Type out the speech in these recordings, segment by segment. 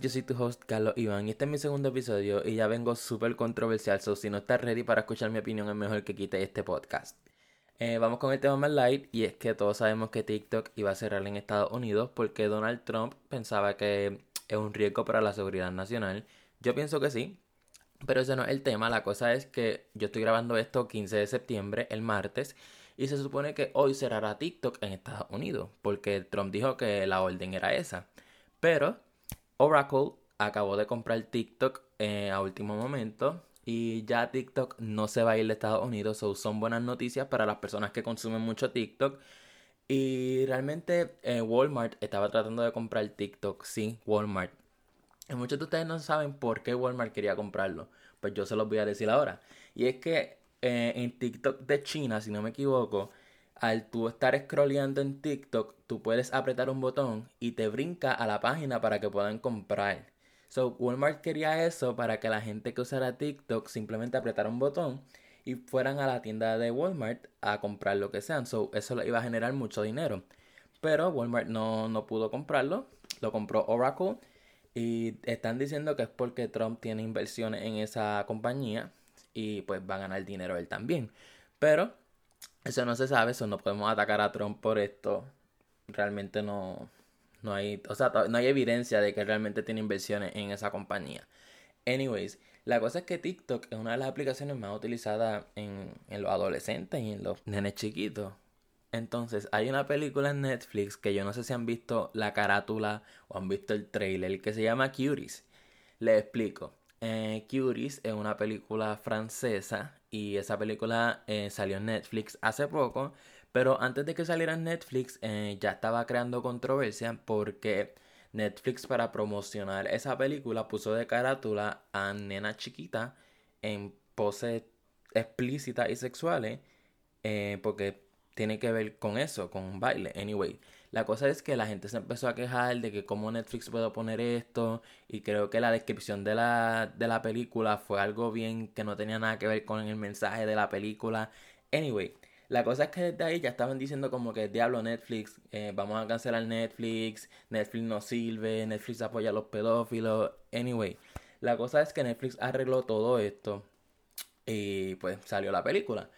Yo soy tu host Carlos Iván y este es mi segundo episodio y ya vengo súper controversial, so si no estás ready para escuchar mi opinión es mejor que quite este podcast. Eh, vamos con el tema más light y es que todos sabemos que TikTok iba a cerrar en Estados Unidos porque Donald Trump pensaba que es un riesgo para la seguridad nacional. Yo pienso que sí, pero ese no es el tema, la cosa es que yo estoy grabando esto 15 de septiembre, el martes, y se supone que hoy cerrará TikTok en Estados Unidos, porque Trump dijo que la orden era esa. Pero Oracle acabó de comprar TikTok eh, a último momento y ya TikTok no se va a ir de Estados Unidos. So son buenas noticias para las personas que consumen mucho TikTok. Y realmente eh, Walmart estaba tratando de comprar TikTok. Sí, Walmart. Y muchos de ustedes no saben por qué Walmart quería comprarlo. Pues yo se los voy a decir ahora. Y es que eh, en TikTok de China, si no me equivoco, al tú estar scrolleando en TikTok, tú puedes apretar un botón y te brinca a la página para que puedan comprar. So, Walmart quería eso para que la gente que usara TikTok simplemente apretara un botón y fueran a la tienda de Walmart a comprar lo que sean. So, eso iba a generar mucho dinero. Pero Walmart no, no pudo comprarlo, lo compró Oracle y están diciendo que es porque Trump tiene inversiones en esa compañía y pues va a ganar dinero él también. Pero eso no se sabe, eso no podemos atacar a Trump por esto. Realmente no, no hay, o sea, no hay evidencia de que realmente tiene inversiones en esa compañía. Anyways, la cosa es que TikTok es una de las aplicaciones más utilizadas en, los adolescentes y en los nenes chiquitos. Entonces, hay una película en Netflix que yo no sé si han visto la carátula o han visto el trailer que se llama Cuties. Les explico. Eh, es una película francesa y esa película eh, salió en Netflix hace poco, pero antes de que saliera en Netflix eh, ya estaba creando controversia porque Netflix para promocionar esa película puso de carátula a nena chiquita en poses explícitas y sexuales porque tiene que ver con eso, con un baile. Anyway, la cosa es que la gente se empezó a quejar de que cómo Netflix puede poner esto y creo que la descripción de la, de la película fue algo bien que no tenía nada que ver con el mensaje de la película. Anyway, la cosa es que desde ahí ya estaban diciendo como que diablo Netflix, eh, vamos a cancelar Netflix, Netflix no sirve, Netflix apoya a los pedófilos. Anyway, la cosa es que Netflix arregló todo esto y pues salió la película.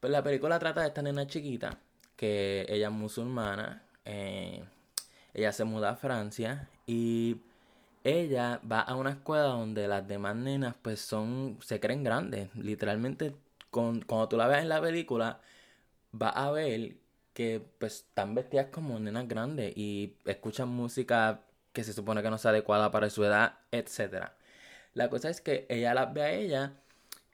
Pues la película trata de esta nena chiquita, que ella es musulmana, eh, ella se muda a Francia y ella va a una escuela donde las demás nenas pues son, se creen grandes. Literalmente, con, cuando tú la ves en la película, va a ver que pues están vestidas como nenas grandes y escuchan música que se supone que no es adecuada para su edad, etc. La cosa es que ella las ve a ella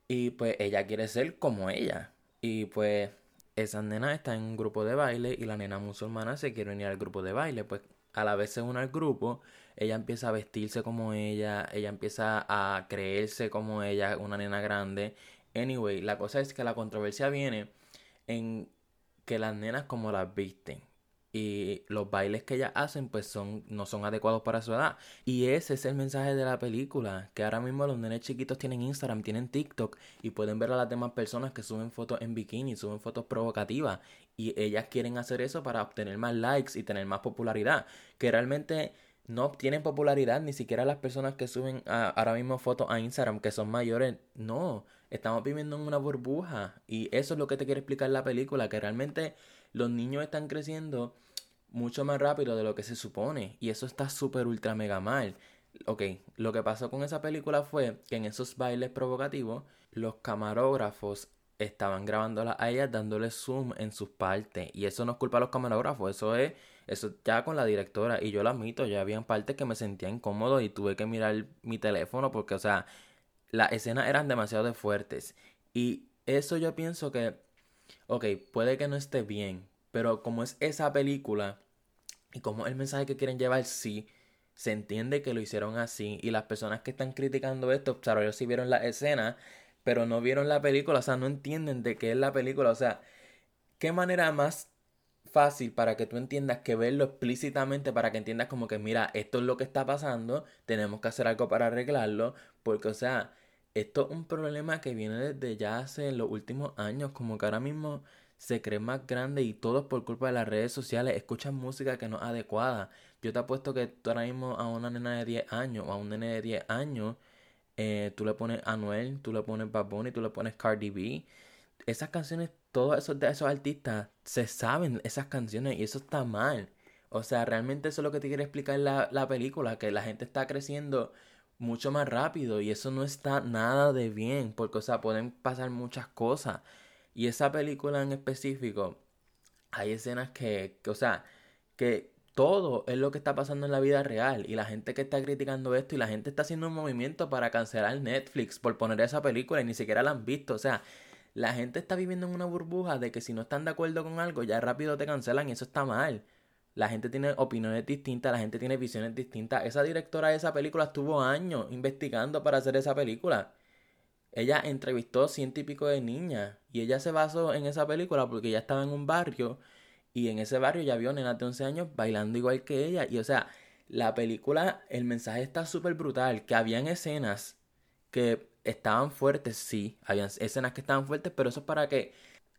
y pues ella quiere ser como ella. Y pues esa nena está en un grupo de baile y la nena musulmana se quiere unir al grupo de baile. Pues a la vez se une al grupo, ella empieza a vestirse como ella, ella empieza a creerse como ella, una nena grande. Anyway, la cosa es que la controversia viene en que las nenas como las visten y los bailes que ellas hacen pues son no son adecuados para su edad. Y ese es el mensaje de la película que ahora mismo los nenes chiquitos tienen Instagram tienen TikTok y pueden ver a las demás personas que suben fotos en bikini suben fotos provocativas y ellas quieren hacer eso para obtener más likes y tener más popularidad que realmente no obtienen popularidad ni siquiera las personas que suben ahora mismo fotos a Instagram que son mayores. No estamos viviendo en una burbuja y eso es lo que te quiere explicar la película que realmente los niños están creciendo mucho más rápido de lo que se supone. Y eso está súper ultra mega mal. Ok, lo que pasó con esa película fue que en esos bailes provocativos, los camarógrafos estaban grabándola a ellas dándole zoom en sus partes. Y eso no es culpa de los camarógrafos, eso es eso ya con la directora. Y yo lo admito, ya habían partes que me sentía incómodo y tuve que mirar mi teléfono porque, o sea, las escenas eran demasiado fuertes. Y eso yo pienso que, ok, puede que no esté bien, pero como es esa película, y como el mensaje que quieren llevar, sí, se entiende que lo hicieron así. Y las personas que están criticando esto, claro, ellos sí vieron la escena, pero no vieron la película, o sea, no entienden de qué es la película. O sea, ¿qué manera más fácil para que tú entiendas que verlo explícitamente para que entiendas como que mira, esto es lo que está pasando, tenemos que hacer algo para arreglarlo, porque o sea, esto es un problema que viene desde ya hace los últimos años, como que ahora mismo se creen más grandes y todo es por culpa de las redes sociales, escuchan música que no es adecuada. Yo te apuesto que tú ahora mismo a una nena de 10 años o a un nene de 10 años, eh, tú le pones Anuel, tú le pones Bad Bunny, tú le pones Cardi B. Esas canciones, todos esos esos artistas se saben esas canciones y eso está mal. O sea, realmente eso es lo que te quiere explicar la, la película, que la gente está creciendo mucho más rápido y eso no está nada de bien, porque, o sea, pueden pasar muchas cosas. Y esa película en específico, hay escenas que, que, o sea, que todo es lo que está pasando en la vida real y la gente que está criticando esto y la gente está haciendo un movimiento para cancelar Netflix por poner esa película y ni siquiera la han visto, o sea, la gente está viviendo en una burbuja de que si no están de acuerdo con algo ya rápido te cancelan y eso está mal. La gente tiene opiniones distintas, la gente tiene visiones distintas. Esa directora de esa película estuvo años investigando para hacer esa película. Ella entrevistó ciento y de niñas y ella se basó en esa película porque ella estaba en un barrio y en ese barrio ya vio nenas de 11 años bailando igual que ella. Y o sea, la película, el mensaje está súper brutal, que habían escenas que estaban fuertes, sí, habían escenas que estaban fuertes, pero eso es para que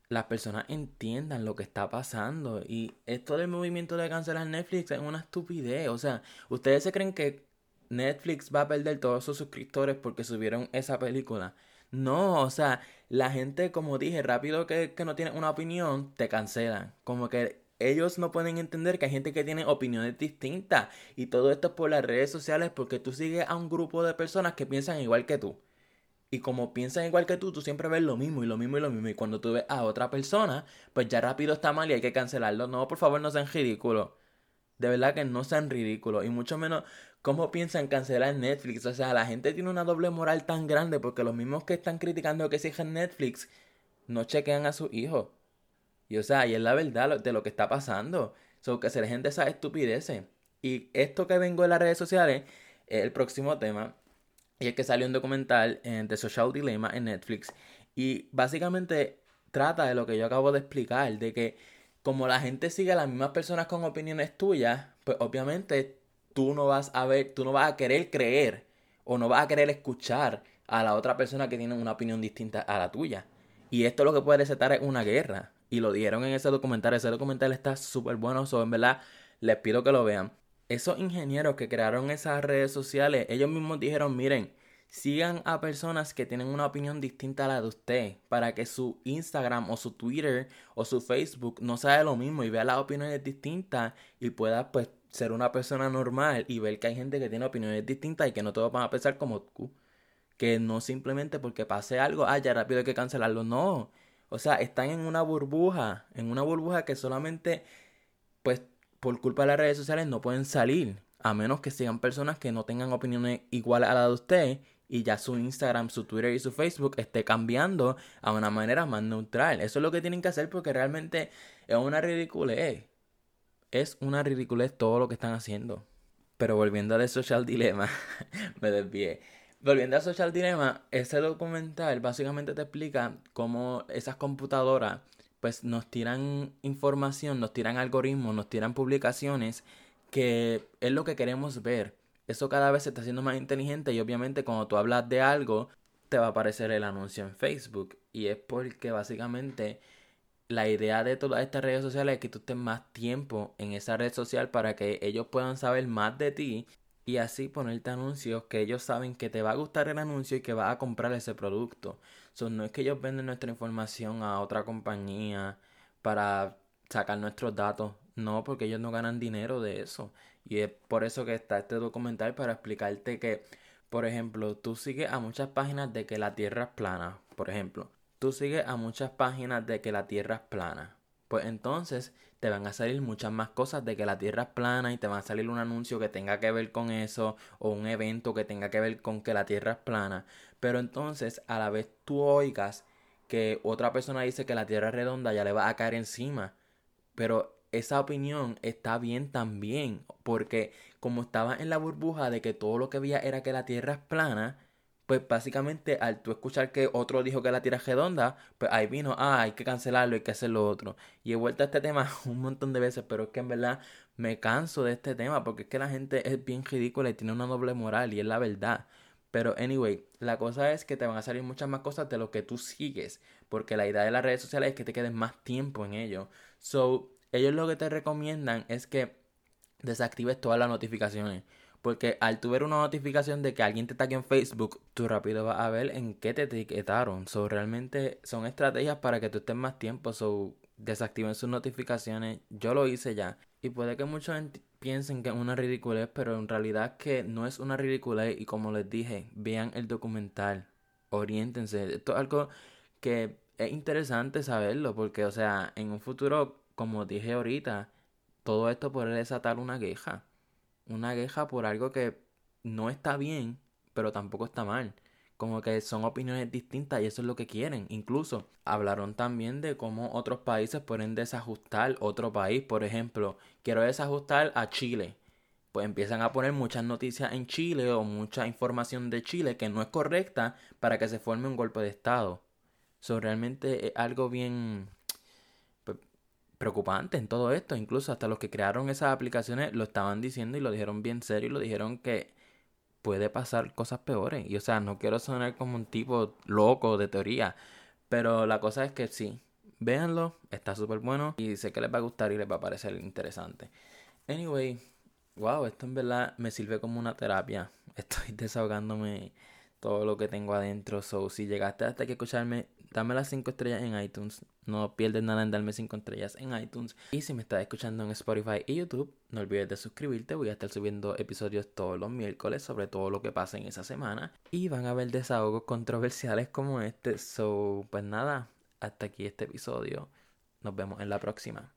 las personas entiendan lo que está pasando. Y esto del movimiento de cancelar Netflix es una estupidez. O sea, ¿ustedes se creen que Netflix va a perder todos sus suscriptores porque subieron esa película? No, o sea, la gente, como dije, rápido que, que no tiene una opinión, te cancelan. Como que ellos no pueden entender que hay gente que tiene opiniones distintas. Y todo esto es por las redes sociales porque tú sigues a un grupo de personas que piensan igual que tú. Y como piensan igual que tú, tú siempre ves lo mismo y lo mismo y lo mismo. Y cuando tú ves a otra persona, pues ya rápido está mal y hay que cancelarlo. No, por favor, no sean ridículos. De verdad que no sean ridículos. Y mucho menos cómo piensan cancelar Netflix. O sea, la gente tiene una doble moral tan grande porque los mismos que están criticando que exigen Netflix no chequean a sus hijos. Y o sea, y es la verdad de lo que está pasando. So, que dejen de esas estupideces. Y esto que vengo de las redes sociales es el próximo tema. Y es que salió un documental en The Social Dilemma en Netflix. Y básicamente trata de lo que yo acabo de explicar, de que como la gente sigue a las mismas personas con opiniones tuyas, pues obviamente tú no vas a ver, tú no vas a querer creer o no vas a querer escuchar a la otra persona que tiene una opinión distinta a la tuya. Y esto lo que puede desatar es una guerra. Y lo dieron en ese documental. Ese documental está súper bueno. So, en verdad, les pido que lo vean esos ingenieros que crearon esas redes sociales, ellos mismos dijeron, miren, sigan a personas que tienen una opinión distinta a la de usted, para que su Instagram o su Twitter o su Facebook no sea lo mismo y vea las opiniones distintas y pueda pues ser una persona normal y ver que hay gente que tiene opiniones distintas y que no todos van a pensar como tú. Que no simplemente porque pase algo, ah, ya rápido hay que cancelarlo. No. O sea, están en una burbuja, en una burbuja que solamente pues por culpa de las redes sociales no pueden salir, a menos que sean personas que no tengan opiniones iguales a la de usted y ya su Instagram, su Twitter y su Facebook esté cambiando a una manera más neutral. Eso es lo que tienen que hacer porque realmente es una ridiculez. Es una ridiculez todo lo que están haciendo. Pero volviendo a The Social Dilemma, me desvié. Volviendo a Social Dilemma, ese documental básicamente te explica cómo esas computadoras pues nos tiran información, nos tiran algoritmos, nos tiran publicaciones que es lo que queremos ver. Eso cada vez se está haciendo más inteligente y obviamente cuando tú hablas de algo te va a aparecer el anuncio en Facebook y es porque básicamente la idea de todas estas redes sociales es que tú estés más tiempo en esa red social para que ellos puedan saber más de ti y así ponerte anuncios que ellos saben que te va a gustar el anuncio y que vas a comprar ese producto. no es que ellos venden nuestra información a otra compañía para sacar nuestros datos. No, porque ellos no ganan dinero de eso. Y es por eso que está este documental para explicarte que, por ejemplo, tú sigues a muchas páginas de que la Tierra es plana. Por ejemplo, tú sigues a muchas páginas de que la Tierra es plana. Pues entonces te van a salir muchas más cosas de que la Tierra es plana y te va a salir un anuncio que tenga que ver con eso o un evento que tenga que ver con que la Tierra es plana. Pero entonces a la vez tú oigas que otra persona dice que la Tierra es redonda, ya le va a caer encima. Pero esa opinión está bien también, porque como estaba en la burbuja de que todo lo que veía era que la Tierra es plana, pues básicamente al tú escuchar que otro dijo que la tira redonda, pues ahí vino, ah, hay que cancelarlo, hay que hacer lo otro. Y he vuelto a este tema un montón de veces, pero es que en verdad me canso de este tema porque es que la gente es bien ridícula y tiene una doble moral y es la verdad. Pero anyway, la cosa es que te van a salir muchas más cosas de lo que tú sigues. Porque la idea de las redes sociales es que te quedes más tiempo en ello. So, ellos lo que te recomiendan es que desactives todas las notificaciones. Porque al tu ver una notificación de que alguien te tague en Facebook, tú rápido vas a ver en qué te etiquetaron. So, realmente son estrategias para que tú estés más tiempo. So, desactiven sus notificaciones. Yo lo hice ya. Y puede que muchos piensen que es una ridiculez, pero en realidad que no es una ridiculez. Y como les dije, vean el documental. Oriéntense. Esto es algo que es interesante saberlo. Porque, o sea, en un futuro, como dije ahorita, todo esto puede desatar una queja. Una queja por algo que no está bien, pero tampoco está mal como que son opiniones distintas y eso es lo que quieren. Incluso hablaron también de cómo otros países pueden desajustar otro país. Por ejemplo, quiero desajustar a Chile. Pues empiezan a poner muchas noticias en Chile o mucha información de Chile que no es correcta para que se forme un golpe de Estado. Realmente es algo bien preocupante en todo esto. Incluso hasta los que crearon esas aplicaciones lo estaban diciendo y lo dijeron bien serio y lo dijeron que puede pasar cosas peores. Y o sea, no quiero sonar como un tipo loco de teoría. Pero la cosa es que sí, véanlo, está súper bueno y sé que les va a gustar y les va a parecer interesante. Anyway, wow, esto en verdad me sirve como una terapia. Estoy desahogándome todo lo que tengo adentro. So, si llegaste hasta aquí a escucharme, dame las 5 estrellas en iTunes. No pierdes nada en darme 5 estrellas en iTunes. Y si me estás escuchando en Spotify y YouTube, no olvides de suscribirte. Voy a estar subiendo episodios todos los miércoles sobre todo lo que pasa en esa semana. Y van a haber desahogos controversiales como este. So, pues nada, hasta aquí este episodio. Nos vemos en la próxima.